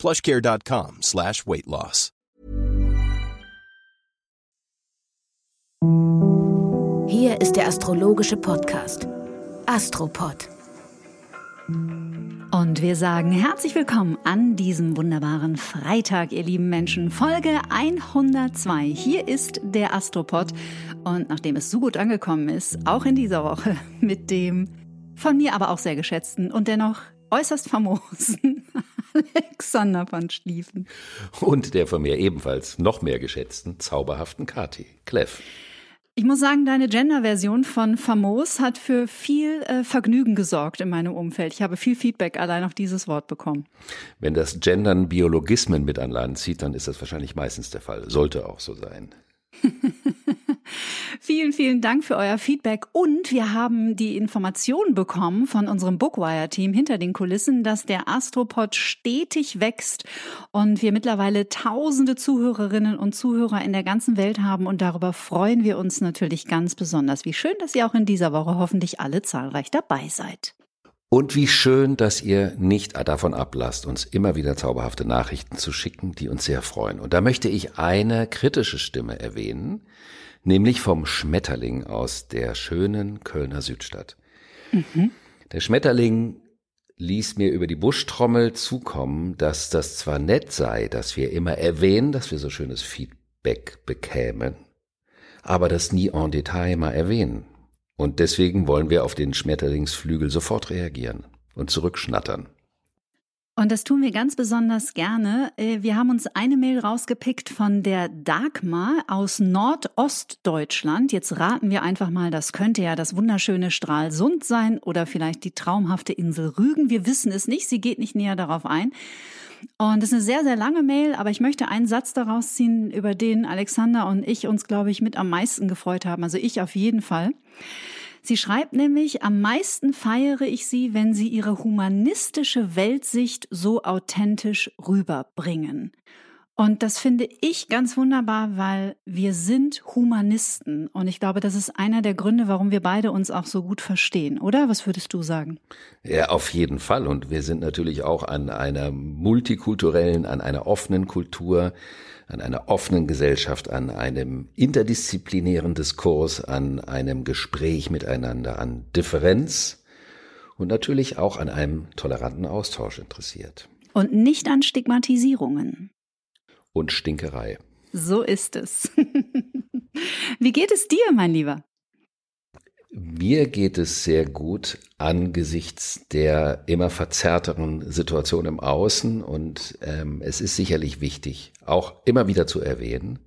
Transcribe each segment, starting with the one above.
plushcare.com slash weight loss. Hier ist der astrologische Podcast Astropod. Und wir sagen herzlich willkommen an diesem wunderbaren Freitag, ihr lieben Menschen. Folge 102. Hier ist der Astropod. Und nachdem es so gut angekommen ist, auch in dieser Woche mit dem von mir aber auch sehr geschätzten und dennoch äußerst famosen Alexander von Schlieffen. Und der von mir ebenfalls noch mehr geschätzten, zauberhaften Kati, Clef. Ich muss sagen, deine Gender-Version von famos hat für viel äh, Vergnügen gesorgt in meinem Umfeld. Ich habe viel Feedback allein auf dieses Wort bekommen. Wenn das Gendern Biologismen mit an Land zieht, dann ist das wahrscheinlich meistens der Fall. Sollte auch so sein. vielen, vielen Dank für euer Feedback. Und wir haben die Information bekommen von unserem Bookwire-Team hinter den Kulissen, dass der Astropod stetig wächst und wir mittlerweile tausende Zuhörerinnen und Zuhörer in der ganzen Welt haben. Und darüber freuen wir uns natürlich ganz besonders. Wie schön, dass ihr auch in dieser Woche hoffentlich alle zahlreich dabei seid. Und wie schön, dass ihr nicht davon ablasst, uns immer wieder zauberhafte Nachrichten zu schicken, die uns sehr freuen. Und da möchte ich eine kritische Stimme erwähnen, nämlich vom Schmetterling aus der schönen Kölner Südstadt. Mhm. Der Schmetterling ließ mir über die Buschtrommel zukommen, dass das zwar nett sei, dass wir immer erwähnen, dass wir so schönes Feedback bekämen, aber das nie en Detail mal erwähnen. Und deswegen wollen wir auf den Schmetterlingsflügel sofort reagieren und zurückschnattern. Und das tun wir ganz besonders gerne. Äh, wir haben uns eine Mail rausgepickt von der Dagmar aus Nordostdeutschland. Jetzt raten wir einfach mal, das könnte ja das wunderschöne Stralsund sein oder vielleicht die traumhafte Insel Rügen. Wir wissen es nicht. Sie geht nicht näher darauf ein. Und das ist eine sehr, sehr lange Mail, aber ich möchte einen Satz daraus ziehen, über den Alexander und ich uns, glaube ich, mit am meisten gefreut haben. Also ich auf jeden Fall. Sie schreibt nämlich, am meisten feiere ich sie, wenn sie ihre humanistische Weltsicht so authentisch rüberbringen. Und das finde ich ganz wunderbar, weil wir sind Humanisten. Und ich glaube, das ist einer der Gründe, warum wir beide uns auch so gut verstehen, oder? Was würdest du sagen? Ja, auf jeden Fall. Und wir sind natürlich auch an einer multikulturellen, an einer offenen Kultur, an einer offenen Gesellschaft, an einem interdisziplinären Diskurs, an einem Gespräch miteinander, an Differenz und natürlich auch an einem toleranten Austausch interessiert. Und nicht an Stigmatisierungen und Stinkerei. So ist es. Wie geht es dir, mein Lieber? Mir geht es sehr gut angesichts der immer verzerrteren Situation im Außen und ähm, es ist sicherlich wichtig, auch immer wieder zu erwähnen,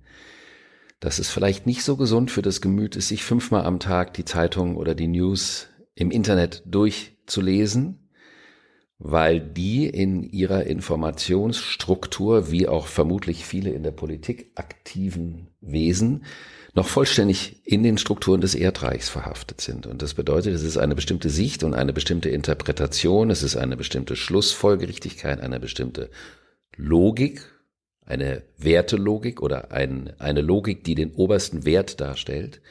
dass es vielleicht nicht so gesund für das Gemüt ist, sich fünfmal am Tag die Zeitung oder die News im Internet durchzulesen, weil die in ihrer Informationsstruktur, wie auch vermutlich viele in der Politik aktiven Wesen, noch vollständig in den Strukturen des Erdreichs verhaftet sind. Und das bedeutet, es ist eine bestimmte Sicht und eine bestimmte Interpretation, es ist eine bestimmte Schlussfolgerichtigkeit, eine bestimmte Logik, eine Wertelogik oder ein, eine Logik, die den obersten Wert darstellt.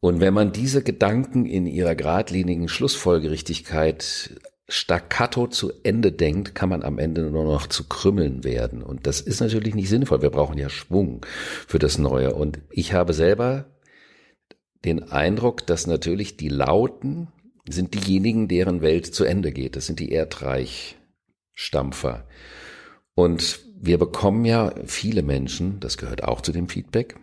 Und wenn man diese Gedanken in ihrer geradlinigen Schlussfolgerichtigkeit staccato zu Ende denkt, kann man am Ende nur noch zu Krümmeln werden. Und das ist natürlich nicht sinnvoll. Wir brauchen ja Schwung für das Neue. Und ich habe selber den Eindruck, dass natürlich die Lauten sind diejenigen, deren Welt zu Ende geht. Das sind die Erdreichstampfer. Und wir bekommen ja viele Menschen, das gehört auch zu dem Feedback,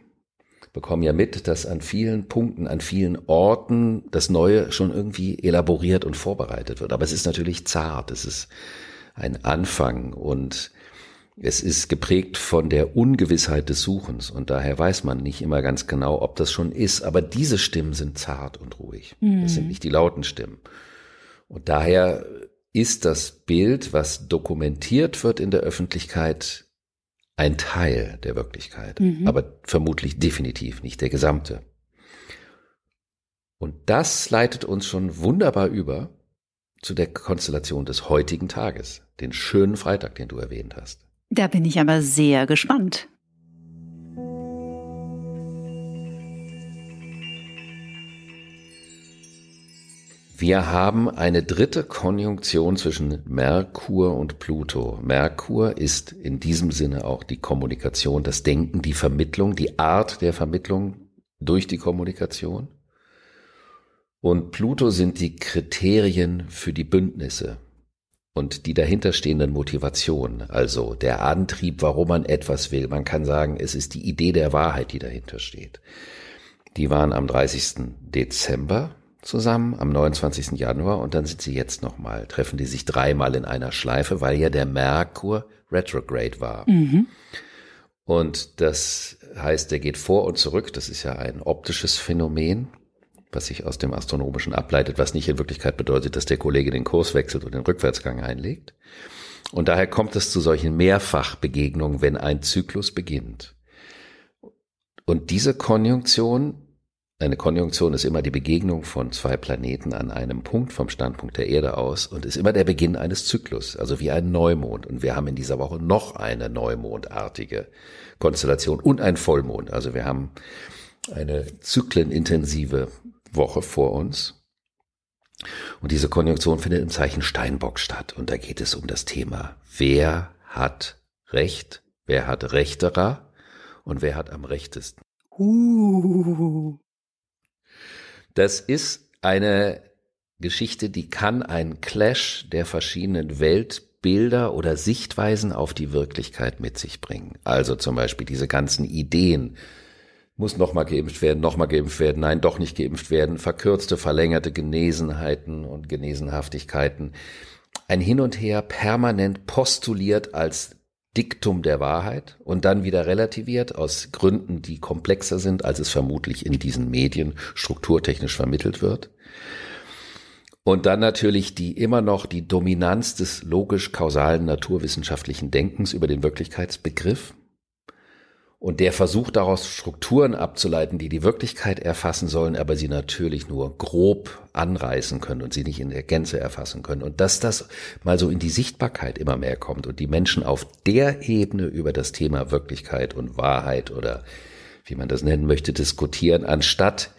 bekommen ja mit, dass an vielen Punkten, an vielen Orten das Neue schon irgendwie elaboriert und vorbereitet wird. Aber es ist natürlich zart, es ist ein Anfang und es ist geprägt von der Ungewissheit des Suchens und daher weiß man nicht immer ganz genau, ob das schon ist. Aber diese Stimmen sind zart und ruhig. Mhm. Das sind nicht die lauten Stimmen. Und daher ist das Bild, was dokumentiert wird in der Öffentlichkeit, ein Teil der Wirklichkeit, mhm. aber vermutlich definitiv nicht der gesamte. Und das leitet uns schon wunderbar über zu der Konstellation des heutigen Tages, den schönen Freitag, den du erwähnt hast. Da bin ich aber sehr gespannt. Wir haben eine dritte Konjunktion zwischen Merkur und Pluto. Merkur ist in diesem Sinne auch die Kommunikation, das Denken, die Vermittlung, die Art der Vermittlung durch die Kommunikation. Und Pluto sind die Kriterien für die Bündnisse und die dahinterstehenden Motivationen, also der Antrieb, warum man etwas will. Man kann sagen, es ist die Idee der Wahrheit, die dahinter steht. Die waren am 30. Dezember zusammen am 29. Januar und dann sind sie jetzt nochmal, treffen die sich dreimal in einer Schleife, weil ja der Merkur retrograde war. Mhm. Und das heißt, der geht vor und zurück. Das ist ja ein optisches Phänomen, was sich aus dem Astronomischen ableitet, was nicht in Wirklichkeit bedeutet, dass der Kollege den Kurs wechselt und den Rückwärtsgang einlegt. Und daher kommt es zu solchen Mehrfachbegegnungen, wenn ein Zyklus beginnt. Und diese Konjunktion eine Konjunktion ist immer die Begegnung von zwei Planeten an einem Punkt vom Standpunkt der Erde aus und ist immer der Beginn eines Zyklus, also wie ein Neumond. Und wir haben in dieser Woche noch eine neumondartige Konstellation und ein Vollmond. Also wir haben eine zyklenintensive Woche vor uns. Und diese Konjunktion findet im Zeichen Steinbock statt. Und da geht es um das Thema, wer hat Recht, wer hat Rechterer und wer hat am rechtesten. Uh. Das ist eine Geschichte, die kann ein Clash der verschiedenen Weltbilder oder Sichtweisen auf die Wirklichkeit mit sich bringen. Also zum Beispiel diese ganzen Ideen, muss nochmal geimpft werden, nochmal geimpft werden, nein, doch nicht geimpft werden, verkürzte, verlängerte Genesenheiten und Genesenhaftigkeiten. Ein Hin und Her permanent postuliert als Diktum der Wahrheit und dann wieder relativiert aus Gründen, die komplexer sind, als es vermutlich in diesen Medien strukturtechnisch vermittelt wird. Und dann natürlich die immer noch die Dominanz des logisch-kausalen naturwissenschaftlichen Denkens über den Wirklichkeitsbegriff und der versucht daraus Strukturen abzuleiten, die die Wirklichkeit erfassen sollen, aber sie natürlich nur grob anreißen können und sie nicht in der Gänze erfassen können. Und dass das mal so in die Sichtbarkeit immer mehr kommt und die Menschen auf der Ebene über das Thema Wirklichkeit und Wahrheit oder wie man das nennen möchte, diskutieren, anstatt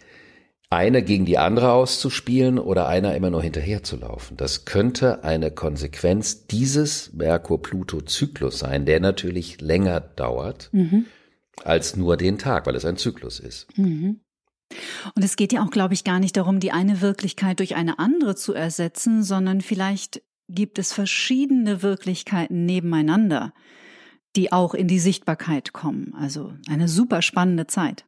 eine gegen die andere auszuspielen oder einer immer nur hinterherzulaufen. Das könnte eine Konsequenz dieses Merkur-Pluto-Zyklus sein, der natürlich länger dauert. Mhm als nur den Tag, weil es ein Zyklus ist. Mhm. Und es geht ja auch, glaube ich, gar nicht darum, die eine Wirklichkeit durch eine andere zu ersetzen, sondern vielleicht gibt es verschiedene Wirklichkeiten nebeneinander, die auch in die Sichtbarkeit kommen. Also eine super spannende Zeit.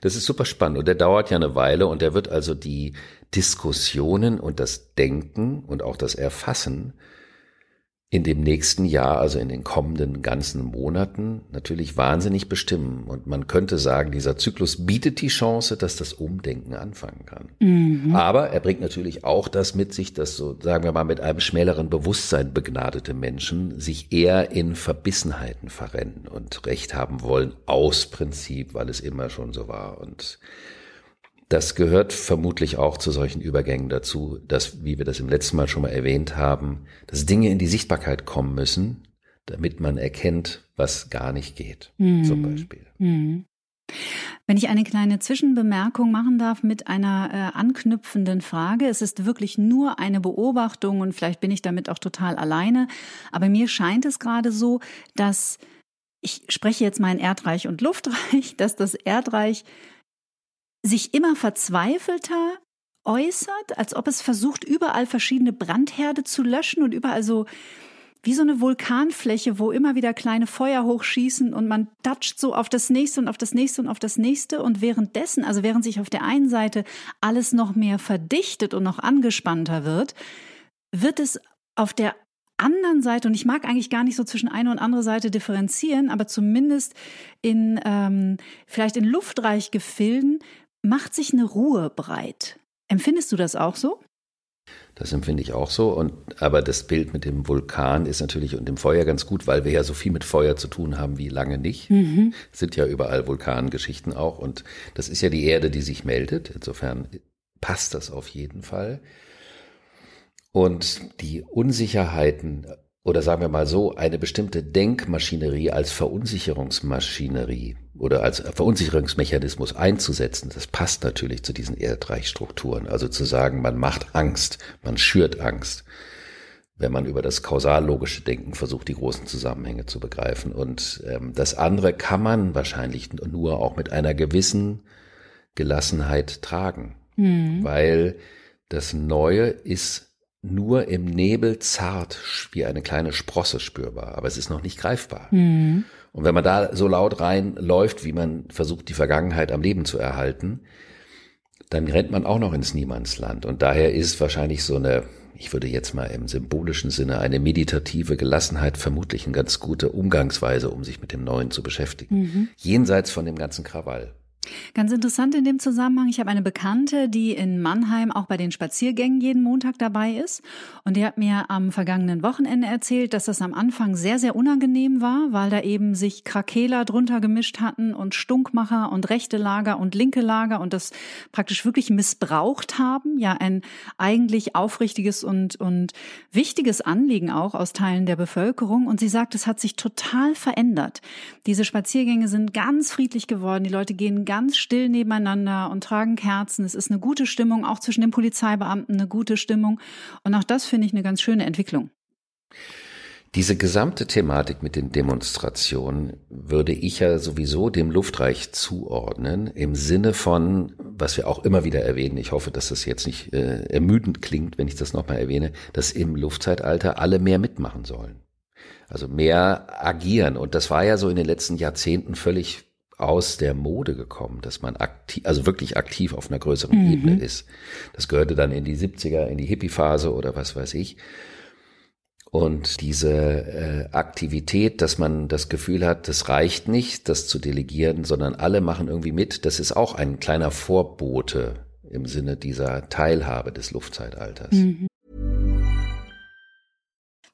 Das ist super spannend und der dauert ja eine Weile und der wird also die Diskussionen und das Denken und auch das Erfassen in dem nächsten Jahr, also in den kommenden ganzen Monaten, natürlich wahnsinnig bestimmen. Und man könnte sagen, dieser Zyklus bietet die Chance, dass das Umdenken anfangen kann. Mhm. Aber er bringt natürlich auch das mit sich, dass so, sagen wir mal, mit einem schmäleren Bewusstsein begnadete Menschen sich eher in Verbissenheiten verrennen und Recht haben wollen aus Prinzip, weil es immer schon so war. Und das gehört vermutlich auch zu solchen Übergängen dazu, dass, wie wir das im letzten Mal schon mal erwähnt haben, dass Dinge in die Sichtbarkeit kommen müssen, damit man erkennt, was gar nicht geht, mhm. zum Beispiel. Mhm. Wenn ich eine kleine Zwischenbemerkung machen darf mit einer äh, anknüpfenden Frage. Es ist wirklich nur eine Beobachtung und vielleicht bin ich damit auch total alleine. Aber mir scheint es gerade so, dass ich spreche jetzt mein Erdreich und Luftreich, dass das Erdreich sich immer verzweifelter äußert, als ob es versucht, überall verschiedene Brandherde zu löschen und überall so wie so eine Vulkanfläche, wo immer wieder kleine Feuer hochschießen und man toucht so auf das nächste und auf das nächste und auf das nächste. Und währenddessen, also während sich auf der einen Seite alles noch mehr verdichtet und noch angespannter wird, wird es auf der anderen Seite, und ich mag eigentlich gar nicht so zwischen eine und andere Seite differenzieren, aber zumindest in ähm, vielleicht in luftreich Gefilden macht sich eine Ruhe breit. Empfindest du das auch so? Das empfinde ich auch so. Und, aber das Bild mit dem Vulkan ist natürlich und dem Feuer ganz gut, weil wir ja so viel mit Feuer zu tun haben wie lange nicht. Mhm. Sind ja überall Vulkangeschichten auch. Und das ist ja die Erde, die sich meldet. Insofern passt das auf jeden Fall. Und die Unsicherheiten oder sagen wir mal so, eine bestimmte Denkmaschinerie als Verunsicherungsmaschinerie oder als Verunsicherungsmechanismus einzusetzen, das passt natürlich zu diesen Erdreichstrukturen. Also zu sagen, man macht Angst, man schürt Angst, wenn man über das kausallogische Denken versucht, die großen Zusammenhänge zu begreifen. Und ähm, das andere kann man wahrscheinlich nur auch mit einer gewissen Gelassenheit tragen, mhm. weil das Neue ist nur im Nebel zart wie eine kleine Sprosse spürbar, aber es ist noch nicht greifbar. Mhm. Und wenn man da so laut reinläuft, wie man versucht, die Vergangenheit am Leben zu erhalten, dann rennt man auch noch ins Niemandsland. Und daher ist wahrscheinlich so eine, ich würde jetzt mal im symbolischen Sinne, eine meditative Gelassenheit vermutlich eine ganz gute Umgangsweise, um sich mit dem Neuen zu beschäftigen. Mhm. Jenseits von dem ganzen Krawall. Ganz interessant in dem Zusammenhang, ich habe eine Bekannte, die in Mannheim auch bei den Spaziergängen jeden Montag dabei ist. Und die hat mir am vergangenen Wochenende erzählt, dass das am Anfang sehr, sehr unangenehm war, weil da eben sich Krakeler drunter gemischt hatten und Stunkmacher und rechte Lager und linke Lager und das praktisch wirklich missbraucht haben. Ja, ein eigentlich aufrichtiges und, und wichtiges Anliegen auch aus Teilen der Bevölkerung. Und sie sagt, es hat sich total verändert. Diese Spaziergänge sind ganz friedlich geworden. Die Leute gehen ganz still nebeneinander und tragen Kerzen. Es ist eine gute Stimmung, auch zwischen den Polizeibeamten eine gute Stimmung. Und auch das finde ich eine ganz schöne Entwicklung. Diese gesamte Thematik mit den Demonstrationen würde ich ja sowieso dem Luftreich zuordnen, im Sinne von, was wir auch immer wieder erwähnen, ich hoffe, dass das jetzt nicht äh, ermüdend klingt, wenn ich das nochmal erwähne, dass im Luftzeitalter alle mehr mitmachen sollen. Also mehr agieren. Und das war ja so in den letzten Jahrzehnten völlig aus der Mode gekommen, dass man aktiv, also wirklich aktiv auf einer größeren mhm. Ebene ist. Das gehörte dann in die 70er, in die Hippie-Phase oder was weiß ich. Und diese äh, Aktivität, dass man das Gefühl hat, das reicht nicht, das zu delegieren, sondern alle machen irgendwie mit, das ist auch ein kleiner Vorbote im Sinne dieser Teilhabe des Luftzeitalters. Mhm.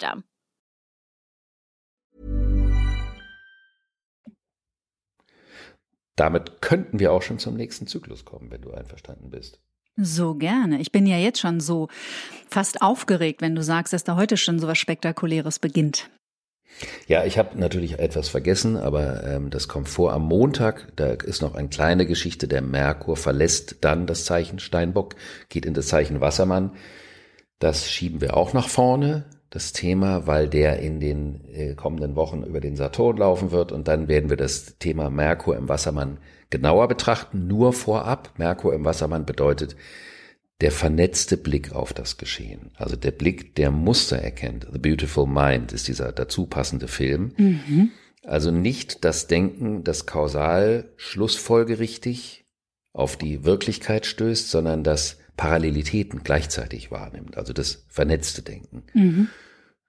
System. Damit könnten wir auch schon zum nächsten Zyklus kommen, wenn du einverstanden bist. So gerne. Ich bin ja jetzt schon so fast aufgeregt, wenn du sagst, dass da heute schon so was Spektakuläres beginnt. Ja, ich habe natürlich etwas vergessen, aber ähm, das kommt vor am Montag. Da ist noch eine kleine Geschichte. Der Merkur verlässt dann das Zeichen Steinbock, geht in das Zeichen Wassermann. Das schieben wir auch nach vorne das Thema, weil der in den äh, kommenden Wochen über den Saturn laufen wird und dann werden wir das Thema Merkur im Wassermann genauer betrachten, nur vorab. Merkur im Wassermann bedeutet der vernetzte Blick auf das Geschehen. Also der Blick, der Muster erkennt. The Beautiful Mind ist dieser dazu passende Film. Mhm. Also nicht das Denken, das kausal schlussfolgerichtig auf die Wirklichkeit stößt, sondern das Parallelitäten gleichzeitig wahrnimmt, also das vernetzte Denken. Mhm.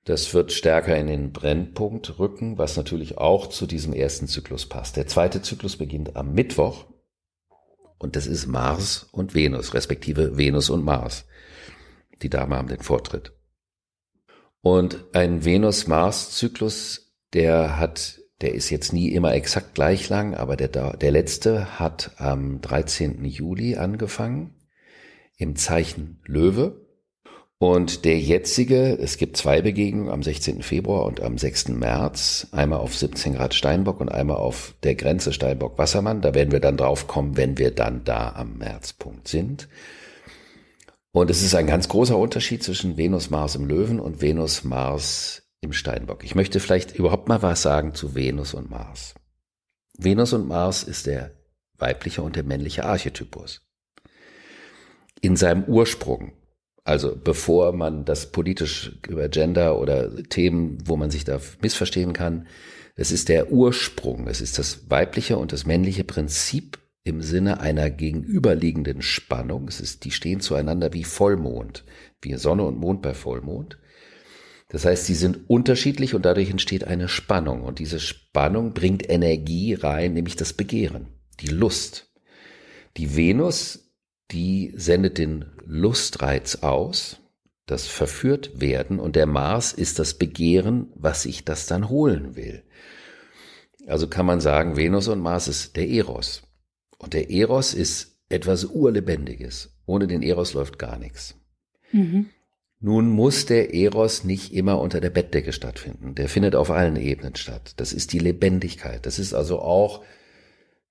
Das wird stärker in den Brennpunkt rücken, was natürlich auch zu diesem ersten Zyklus passt. Der zweite Zyklus beginnt am Mittwoch und das ist Mars und Venus, respektive Venus und Mars. Die Dame haben den Vortritt. Und ein Venus-Mars-Zyklus, der hat, der ist jetzt nie immer exakt gleich lang, aber der, der letzte hat am 13. Juli angefangen im Zeichen Löwe. Und der jetzige, es gibt zwei Begegnungen am 16. Februar und am 6. März, einmal auf 17 Grad Steinbock und einmal auf der Grenze Steinbock-Wassermann. Da werden wir dann drauf kommen, wenn wir dann da am Märzpunkt sind. Und es ist ein ganz großer Unterschied zwischen Venus, Mars im Löwen und Venus, Mars im Steinbock. Ich möchte vielleicht überhaupt mal was sagen zu Venus und Mars. Venus und Mars ist der weibliche und der männliche Archetypus. In seinem Ursprung, also bevor man das politisch über Gender oder Themen, wo man sich da missverstehen kann, es ist der Ursprung, es ist das weibliche und das männliche Prinzip im Sinne einer gegenüberliegenden Spannung. Es ist, die stehen zueinander wie Vollmond, wie Sonne und Mond bei Vollmond. Das heißt, sie sind unterschiedlich und dadurch entsteht eine Spannung. Und diese Spannung bringt Energie rein, nämlich das Begehren, die Lust. Die Venus, die sendet den Lustreiz aus, das verführt werden. Und der Mars ist das Begehren, was ich das dann holen will. Also kann man sagen, Venus und Mars ist der Eros. Und der Eros ist etwas Urlebendiges. Ohne den Eros läuft gar nichts. Mhm. Nun muss der Eros nicht immer unter der Bettdecke stattfinden. Der findet auf allen Ebenen statt. Das ist die Lebendigkeit. Das ist also auch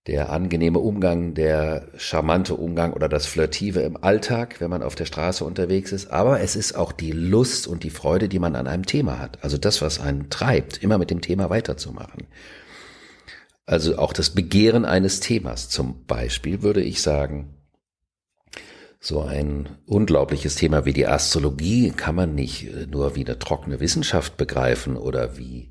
der angenehme Umgang, der charmante Umgang oder das Flirtive im Alltag, wenn man auf der Straße unterwegs ist. Aber es ist auch die Lust und die Freude, die man an einem Thema hat. Also das, was einen treibt, immer mit dem Thema weiterzumachen. Also auch das Begehren eines Themas. Zum Beispiel würde ich sagen, so ein unglaubliches Thema wie die Astrologie kann man nicht äh, nur wie eine trockene Wissenschaft begreifen oder wie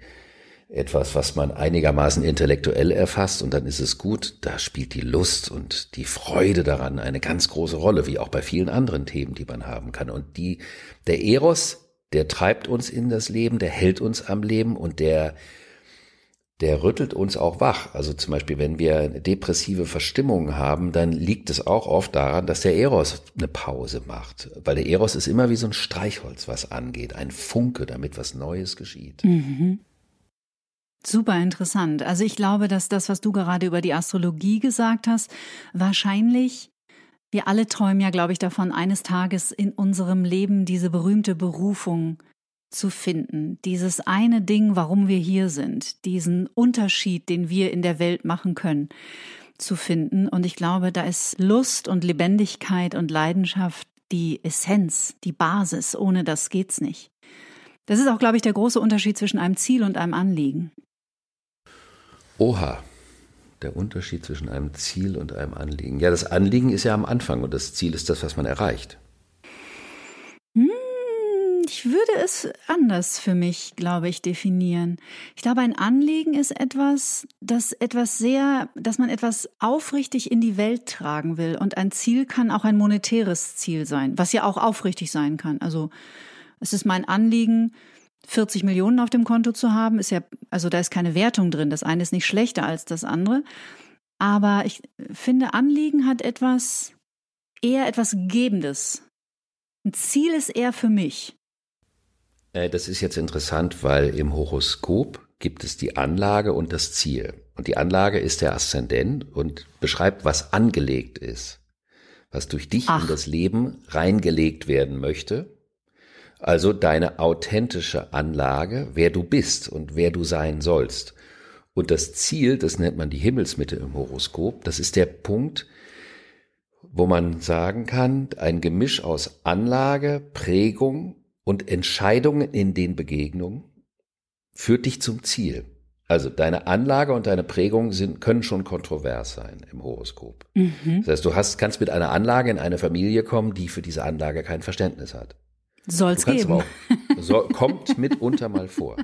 etwas, was man einigermaßen intellektuell erfasst und dann ist es gut. Da spielt die Lust und die Freude daran eine ganz große Rolle, wie auch bei vielen anderen Themen, die man haben kann. Und die, der Eros, der treibt uns in das Leben, der hält uns am Leben und der der rüttelt uns auch wach. Also zum Beispiel, wenn wir depressive Verstimmungen haben, dann liegt es auch oft daran, dass der Eros eine Pause macht. Weil der Eros ist immer wie so ein Streichholz, was angeht, ein Funke, damit was Neues geschieht. Mhm. Super interessant. Also ich glaube, dass das, was du gerade über die Astrologie gesagt hast, wahrscheinlich wir alle träumen ja, glaube ich, davon, eines Tages in unserem Leben diese berühmte Berufung zu finden, dieses eine Ding, warum wir hier sind, diesen Unterschied, den wir in der Welt machen können, zu finden. Und ich glaube, da ist Lust und Lebendigkeit und Leidenschaft die Essenz, die Basis. Ohne das geht's nicht. Das ist auch, glaube ich, der große Unterschied zwischen einem Ziel und einem Anliegen. Oha, der Unterschied zwischen einem Ziel und einem Anliegen. Ja, das Anliegen ist ja am Anfang und das Ziel ist das, was man erreicht. Ich würde es anders für mich, glaube ich, definieren. Ich glaube, ein Anliegen ist etwas, das etwas sehr, dass man etwas aufrichtig in die Welt tragen will. Und ein Ziel kann auch ein monetäres Ziel sein, was ja auch aufrichtig sein kann. Also, es ist mein Anliegen, 40 Millionen auf dem Konto zu haben, ist ja, also da ist keine Wertung drin. Das eine ist nicht schlechter als das andere. Aber ich finde, Anliegen hat etwas, eher etwas Gebendes. Ein Ziel ist eher für mich. Äh, das ist jetzt interessant, weil im Horoskop gibt es die Anlage und das Ziel. Und die Anlage ist der Aszendent und beschreibt, was angelegt ist, was durch dich Ach. in das Leben reingelegt werden möchte. Also deine authentische Anlage, wer du bist und wer du sein sollst. Und das Ziel, das nennt man die Himmelsmitte im Horoskop, das ist der Punkt, wo man sagen kann, ein Gemisch aus Anlage, Prägung und Entscheidungen in den Begegnungen führt dich zum Ziel. Also deine Anlage und deine Prägung sind, können schon kontrovers sein im Horoskop. Mhm. Das heißt, du hast, kannst mit einer Anlage in eine Familie kommen, die für diese Anlage kein Verständnis hat. Soll es geben. Auch, so, kommt mitunter mal vor.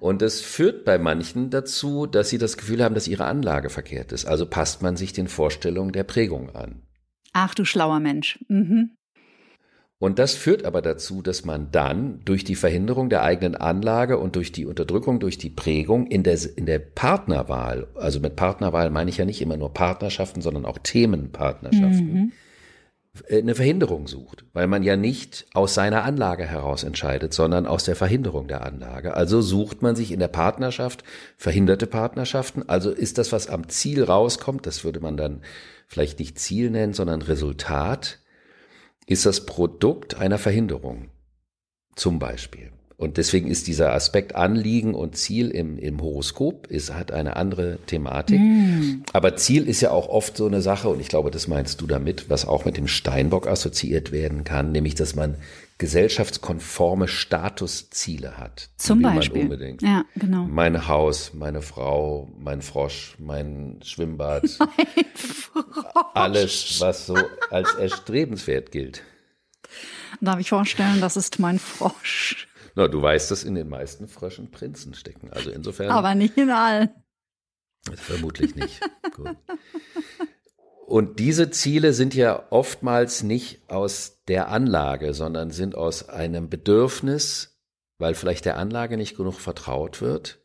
Und das führt bei manchen dazu, dass sie das Gefühl haben, dass ihre Anlage verkehrt ist. Also passt man sich den Vorstellungen der Prägung an. Ach du schlauer Mensch. Mhm. Und das führt aber dazu, dass man dann durch die Verhinderung der eigenen Anlage und durch die Unterdrückung, durch die Prägung in der, in der Partnerwahl, also mit Partnerwahl meine ich ja nicht immer nur Partnerschaften, sondern auch Themenpartnerschaften, mhm. Äh, eine Verhinderung sucht, weil man ja nicht aus seiner Anlage heraus entscheidet, sondern aus der Verhinderung der Anlage. Also sucht man sich in der Partnerschaft verhinderte Partnerschaften. Also ist das, was am Ziel rauskommt, das würde man dann vielleicht nicht Ziel nennen, sondern Resultat, ist das Produkt einer Verhinderung. Zum Beispiel. Und deswegen ist dieser Aspekt Anliegen und Ziel im, im Horoskop ist, hat eine andere Thematik. Mm. Aber Ziel ist ja auch oft so eine Sache, und ich glaube, das meinst du damit, was auch mit dem Steinbock assoziiert werden kann, nämlich, dass man gesellschaftskonforme Statusziele hat. Zum Beispiel. Unbedingt. Ja, genau. Mein Haus, meine Frau, mein Frosch, mein Schwimmbad. Mein Frosch. Alles, was so als erstrebenswert gilt. Darf ich vorstellen, das ist mein Frosch. Na, du weißt, dass in den meisten Fröschen Prinzen stecken. Also insofern. Aber nicht in allen. Vermutlich nicht. Gut. Und diese Ziele sind ja oftmals nicht aus der Anlage, sondern sind aus einem Bedürfnis, weil vielleicht der Anlage nicht genug vertraut wird,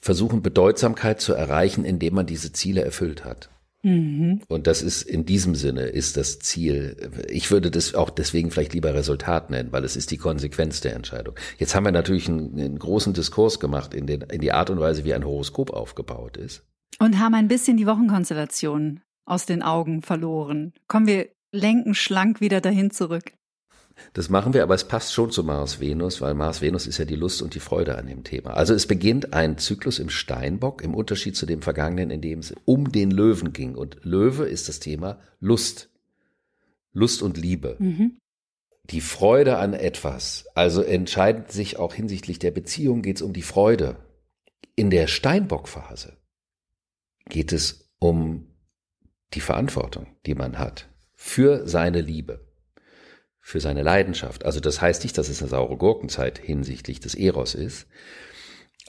versuchen Bedeutsamkeit zu erreichen, indem man diese Ziele erfüllt hat. Mhm. Und das ist in diesem Sinne ist das Ziel. Ich würde das auch deswegen vielleicht lieber Resultat nennen, weil es ist die Konsequenz der Entscheidung. Jetzt haben wir natürlich einen, einen großen Diskurs gemacht in, den, in die Art und Weise, wie ein Horoskop aufgebaut ist. Und haben ein bisschen die Wochenkonstellation aus den Augen verloren. Kommen wir lenken schlank wieder dahin zurück. Das machen wir, aber es passt schon zu Mars Venus, weil Mars Venus ist ja die Lust und die Freude an dem Thema. Also es beginnt ein Zyklus im Steinbock im Unterschied zu dem vergangenen, in dem es um den Löwen ging. Und Löwe ist das Thema Lust. Lust und Liebe. Mhm. Die Freude an etwas. Also entscheidend sich auch hinsichtlich der Beziehung geht es um die Freude. In der Steinbock-Phase geht es um die Verantwortung, die man hat für seine Liebe, für seine Leidenschaft. Also das heißt nicht, dass es eine saure Gurkenzeit hinsichtlich des Eros ist,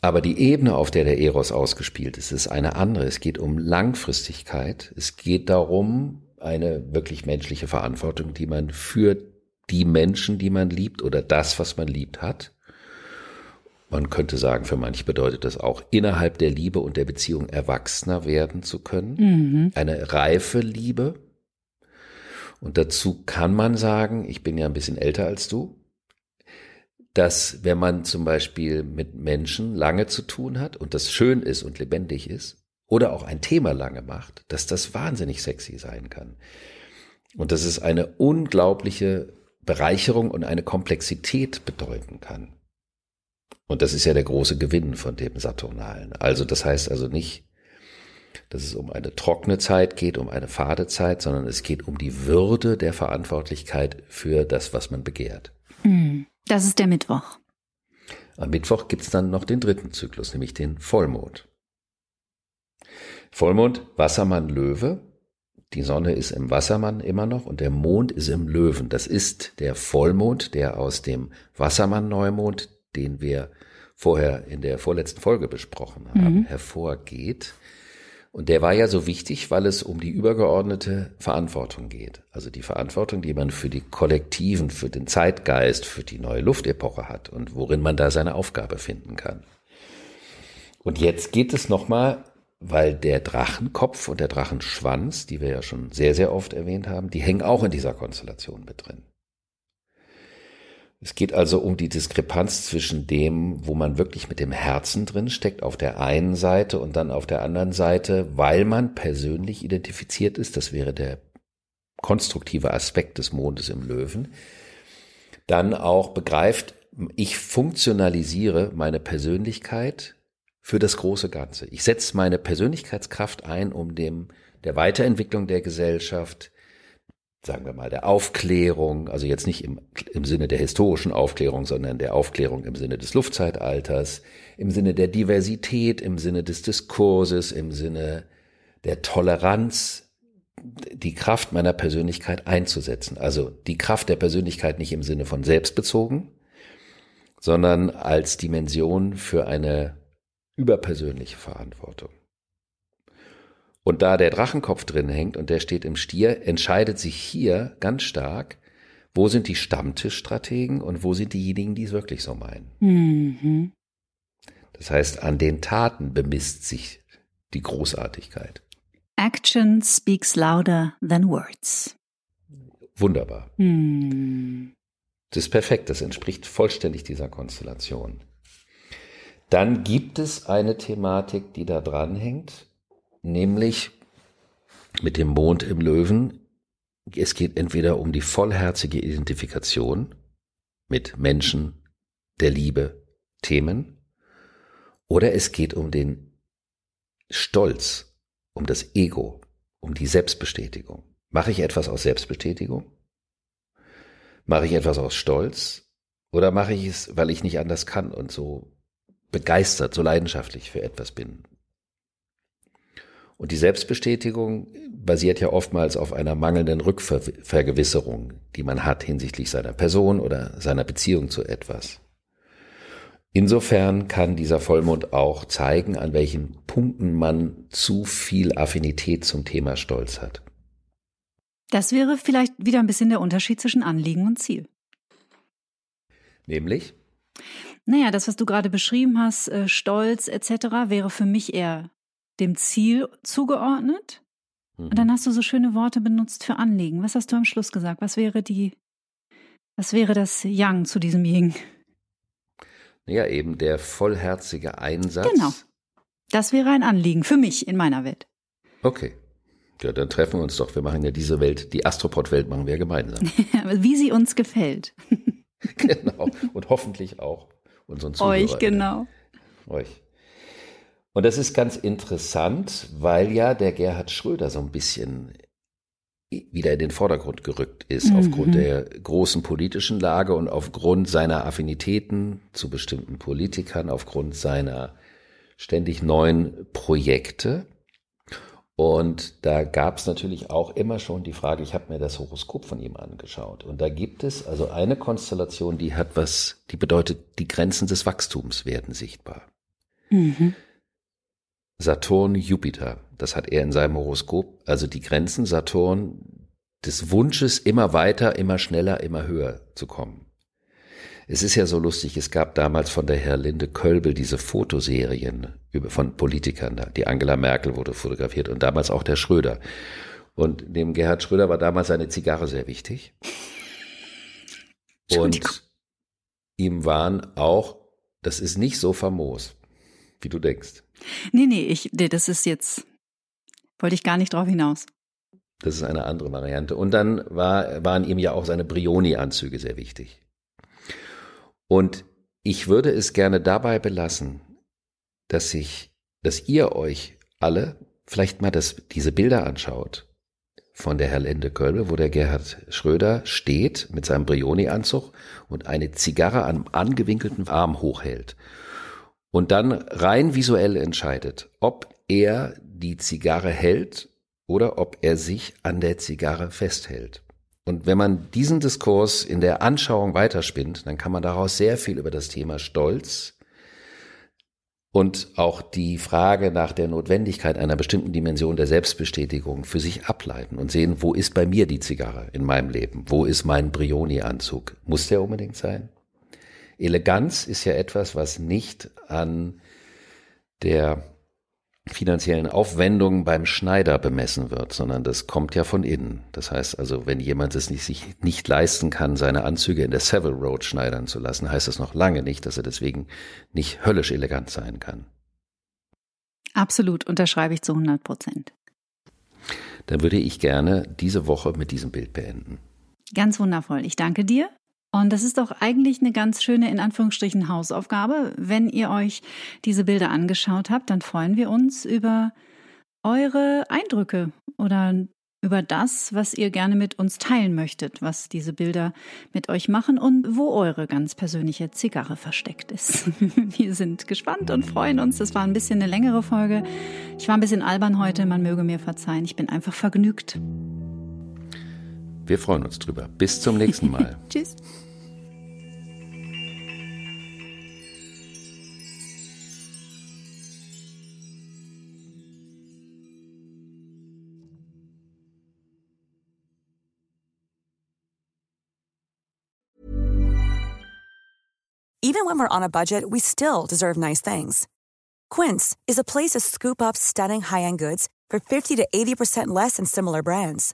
aber die Ebene, auf der der Eros ausgespielt ist, ist eine andere. Es geht um Langfristigkeit. Es geht darum, eine wirklich menschliche Verantwortung, die man für die Menschen, die man liebt oder das, was man liebt, hat. Man könnte sagen, für manche bedeutet das auch, innerhalb der Liebe und der Beziehung erwachsener werden zu können. Mhm. Eine reife Liebe. Und dazu kann man sagen, ich bin ja ein bisschen älter als du, dass wenn man zum Beispiel mit Menschen lange zu tun hat und das schön ist und lebendig ist, oder auch ein Thema lange macht, dass das wahnsinnig sexy sein kann. Und dass es eine unglaubliche Bereicherung und eine Komplexität bedeuten kann. Und das ist ja der große Gewinn von dem Saturnalen. Also das heißt also nicht, dass es um eine trockene Zeit geht, um eine fade Zeit, sondern es geht um die Würde der Verantwortlichkeit für das, was man begehrt. Hm, das ist der Mittwoch. Am Mittwoch gibt's dann noch den dritten Zyklus, nämlich den Vollmond. Vollmond, Wassermann, Löwe. Die Sonne ist im Wassermann immer noch und der Mond ist im Löwen. Das ist der Vollmond, der aus dem Wassermann-Neumond, den wir vorher in der vorletzten Folge besprochen haben, mhm. hervorgeht. Und der war ja so wichtig, weil es um die übergeordnete Verantwortung geht. Also die Verantwortung, die man für die Kollektiven, für den Zeitgeist, für die neue Luftepoche hat und worin man da seine Aufgabe finden kann. Und jetzt geht es nochmal, weil der Drachenkopf und der Drachenschwanz, die wir ja schon sehr, sehr oft erwähnt haben, die hängen auch in dieser Konstellation mit drin. Es geht also um die Diskrepanz zwischen dem, wo man wirklich mit dem Herzen drin steckt, auf der einen Seite und dann auf der anderen Seite, weil man persönlich identifiziert ist, das wäre der konstruktive Aspekt des Mondes im Löwen, dann auch begreift, ich funktionalisiere meine Persönlichkeit für das große Ganze. Ich setze meine Persönlichkeitskraft ein, um dem der Weiterentwicklung der Gesellschaft, sagen wir mal, der Aufklärung, also jetzt nicht im, im Sinne der historischen Aufklärung, sondern der Aufklärung im Sinne des Luftzeitalters, im Sinne der Diversität, im Sinne des Diskurses, im Sinne der Toleranz, die Kraft meiner Persönlichkeit einzusetzen. Also die Kraft der Persönlichkeit nicht im Sinne von selbstbezogen, sondern als Dimension für eine überpersönliche Verantwortung. Und da der Drachenkopf drin hängt und der steht im Stier, entscheidet sich hier ganz stark, wo sind die Stammtischstrategen und wo sind diejenigen, die es wirklich so meinen. Mhm. Das heißt, an den Taten bemisst sich die Großartigkeit. Action speaks louder than words. Wunderbar. Mhm. Das ist perfekt, das entspricht vollständig dieser Konstellation. Dann gibt es eine Thematik, die da dran hängt, nämlich mit dem Mond im Löwen. Es geht entweder um die vollherzige Identifikation mit Menschen, der Liebe Themen oder es geht um den Stolz, um das Ego, um die Selbstbestätigung. Mache ich etwas aus Selbstbestätigung? Mache ich etwas aus Stolz? Oder mache ich es, weil ich nicht anders kann und so begeistert, so leidenschaftlich für etwas bin? Und die Selbstbestätigung basiert ja oftmals auf einer mangelnden Rückvergewisserung, die man hat hinsichtlich seiner Person oder seiner Beziehung zu etwas. Insofern kann dieser Vollmond auch zeigen, an welchen Punkten man zu viel Affinität zum Thema Stolz hat. Das wäre vielleicht wieder ein bisschen der Unterschied zwischen Anliegen und Ziel. Nämlich? Naja, das, was du gerade beschrieben hast, äh, Stolz etc., wäre für mich eher dem Ziel zugeordnet. Mhm. Und dann hast du so schöne Worte benutzt für Anliegen. Was hast du am Schluss gesagt? Was wäre die, was wäre das Yang zu diesem Ying? Ja, eben der vollherzige Einsatz. Genau. Das wäre ein Anliegen für mich in meiner Welt. Okay. Ja, dann treffen wir uns doch. Wir machen ja diese Welt, die Astropod-Welt machen wir gemeinsam. Wie sie uns gefällt. genau. Und hoffentlich auch unseren Zuhörern. Euch, genau. Euch. Und das ist ganz interessant, weil ja der Gerhard Schröder so ein bisschen wieder in den Vordergrund gerückt ist, mhm. aufgrund der großen politischen Lage und aufgrund seiner Affinitäten zu bestimmten Politikern, aufgrund seiner ständig neuen Projekte. Und da gab es natürlich auch immer schon die Frage, ich habe mir das Horoskop von ihm angeschaut. Und da gibt es also eine Konstellation, die hat was, die bedeutet, die Grenzen des Wachstums werden sichtbar. Mhm. Saturn, Jupiter, das hat er in seinem Horoskop, also die Grenzen Saturn des Wunsches, immer weiter, immer schneller, immer höher zu kommen. Es ist ja so lustig, es gab damals von der Herr Linde Kölbel diese Fotoserien von Politikern. Die Angela Merkel wurde fotografiert und damals auch der Schröder. Und dem Gerhard Schröder war damals eine Zigarre sehr wichtig. Und ihm waren auch, das ist nicht so famos, wie du denkst. Nee, nee, ich, nee, das ist jetzt, wollte ich gar nicht drauf hinaus. Das ist eine andere Variante. Und dann war, waren ihm ja auch seine Brioni-Anzüge sehr wichtig. Und ich würde es gerne dabei belassen, dass ich, dass ihr euch alle vielleicht mal das, diese Bilder anschaut von der Herr Lende Kölbe, wo der Gerhard Schröder steht mit seinem Brioni-Anzug und eine Zigarre am angewinkelten Arm hochhält und dann rein visuell entscheidet, ob er die Zigarre hält oder ob er sich an der Zigarre festhält. Und wenn man diesen Diskurs in der Anschauung weiterspinnt, dann kann man daraus sehr viel über das Thema Stolz und auch die Frage nach der Notwendigkeit einer bestimmten Dimension der Selbstbestätigung für sich ableiten und sehen, wo ist bei mir die Zigarre in meinem Leben? Wo ist mein Brioni-Anzug? Muss der unbedingt sein? Eleganz ist ja etwas, was nicht an der finanziellen Aufwendung beim Schneider bemessen wird, sondern das kommt ja von innen. Das heißt also, wenn jemand es nicht, sich nicht leisten kann, seine Anzüge in der Savile Road schneidern zu lassen, heißt das noch lange nicht, dass er deswegen nicht höllisch elegant sein kann. Absolut, unterschreibe ich zu 100 Prozent. Dann würde ich gerne diese Woche mit diesem Bild beenden. Ganz wundervoll. Ich danke dir und das ist doch eigentlich eine ganz schöne, in Anführungsstrichen, Hausaufgabe. Wenn ihr euch diese Bilder angeschaut habt, dann freuen wir uns über eure Eindrücke oder über das, was ihr gerne mit uns teilen möchtet, was diese Bilder mit euch machen und wo eure ganz persönliche Zigarre versteckt ist. Wir sind gespannt und freuen uns. Das war ein bisschen eine längere Folge. Ich war ein bisschen albern heute, man möge mir verzeihen. Ich bin einfach vergnügt. Wir freuen uns drüber. Bis zum nächsten Mal. Tschüss. Even when we're on a budget, we still deserve nice things. Quince is a place to scoop up stunning high-end goods for 50 to 80% less than similar brands.